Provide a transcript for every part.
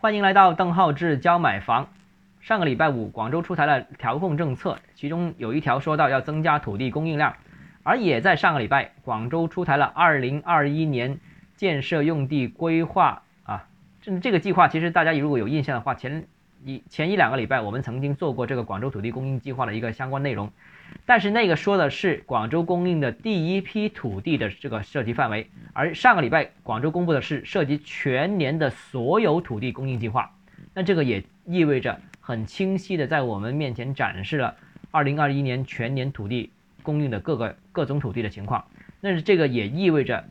欢迎来到邓浩志教买房。上个礼拜五，广州出台了调控政策，其中有一条说到要增加土地供应量，而也在上个礼拜，广州出台了二零二一年建设用地规划啊。这这个计划其实大家如果有印象的话，前一前一两个礼拜我们曾经做过这个广州土地供应计划的一个相关内容。但是那个说的是广州供应的第一批土地的这个涉及范围，而上个礼拜广州公布的是涉及全年的所有土地供应计划。那这个也意味着很清晰的在我们面前展示了2021年全年土地供应的各个各种土地的情况。那是这个也意味着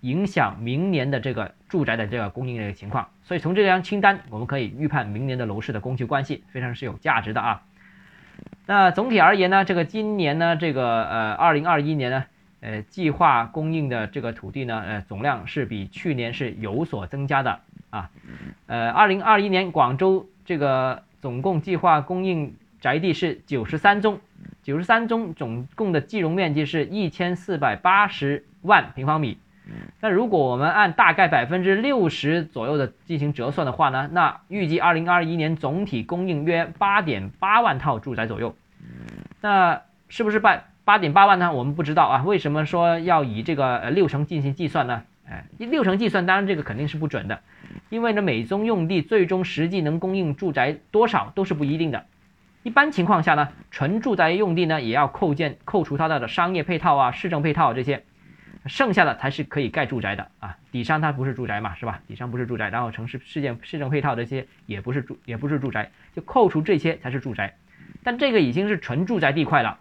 影响明年的这个住宅的这个供应的情况。所以从这张清单我们可以预判明年的楼市的供求关系，非常是有价值的啊。那总体而言呢，这个今年呢，这个呃，二零二一年呢，呃，计划供应的这个土地呢，呃，总量是比去年是有所增加的啊。呃，二零二一年广州这个总共计划供应宅地是九十三宗，九十三宗总共的计容面积是一千四百八十万平方米。那如果我们按大概百分之六十左右的进行折算的话呢，那预计二零二一年总体供应约八点八万套住宅左右。那是不是八八点八万呢？我们不知道啊。为什么说要以这个呃六成进行计算呢？哎，六成计算当然这个肯定是不准的，因为呢每宗用地最终实际能供应住宅多少都是不一定的。一般情况下呢，纯住宅用地呢也要扣建扣除它的商业配套啊、市政配套这些。剩下的才是可以盖住宅的啊，底商它不是住宅嘛，是吧？底商不是住宅，然后城市市建市政配套这些也不是住也不是住宅，就扣除这些才是住宅。但这个已经是纯住宅地块了。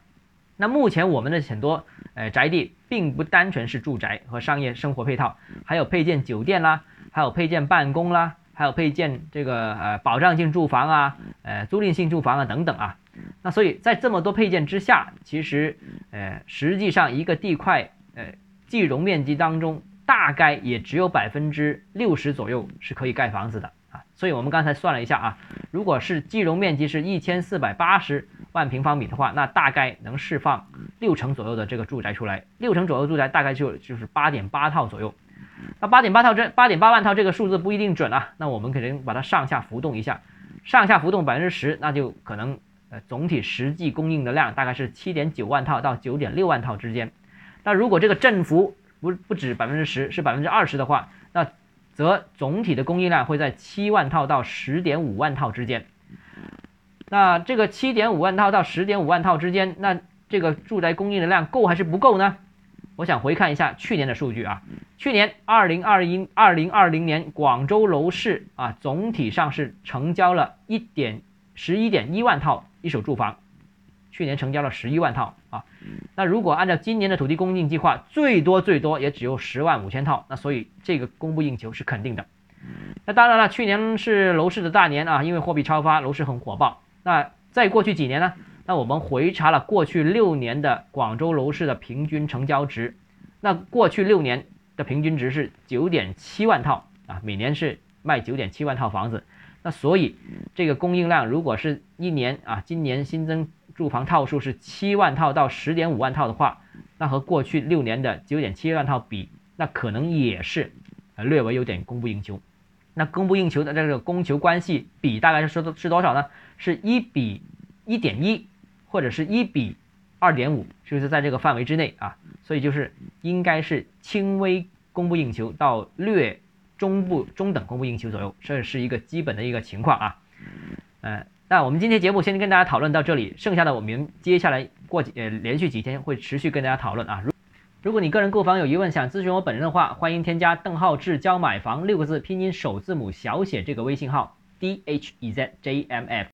那目前我们的很多呃宅地并不单纯是住宅和商业生活配套，还有配建酒店啦，还有配建办公啦，还有配建这个呃保障性住房啊，呃租赁性住房啊等等啊。那所以在这么多配件之下，其实呃实际上一个地块呃。计容面积当中，大概也只有百分之六十左右是可以盖房子的啊，所以我们刚才算了一下啊，如果是计容面积是一千四百八十万平方米的话，那大概能释放六成左右的这个住宅出来，六成左右住宅大概就就是八点八套左右。那八点八套这八点八万套这个数字不一定准啊，那我们肯定把它上下浮动一下，上下浮动百分之十，那就可能呃总体实际供应的量大概是七点九万套到九点六万套之间。那如果这个振幅不不止百分之十，是百分之二十的话，那则总体的供应量会在七万套到十点五万套之间。那这个七点五万套到十点五万套之间，那这个住宅供应的量够还是不够呢？我想回看一下去年的数据啊，去年二零二一二零二零年广州楼市啊，总体上是成交了一点十一点一万套一手住房。去年成交了十一万套啊，那如果按照今年的土地供应计划，最多最多也只有十万五千套，那所以这个供不应求是肯定的。那当然了，去年是楼市的大年啊，因为货币超发，楼市很火爆。那在过去几年呢？那我们回查了过去六年的广州楼市的平均成交值，那过去六年的平均值是九点七万套啊，每年是卖九点七万套房子。那所以这个供应量如果是一年啊，今年新增。住房套数是七万套到十点五万套的话，那和过去六年的九点七万套比，那可能也是呃略微有点供不应求。那供不应求的这个供求关系比大概是是多少呢？是一比一点一，或者是一比二点五，就是在这个范围之内啊。所以就是应该是轻微供不应求到略中部中等供不应求左右，这是一个基本的一个情况啊，嗯。那我们今天节目先跟大家讨论到这里，剩下的我们接下来过几呃连续几天会持续跟大家讨论啊。如如果你个人购房有疑问，想咨询我本人的话，欢迎添加邓浩志教买房六个字拼音首字母小写这个微信号 d h e z j m f。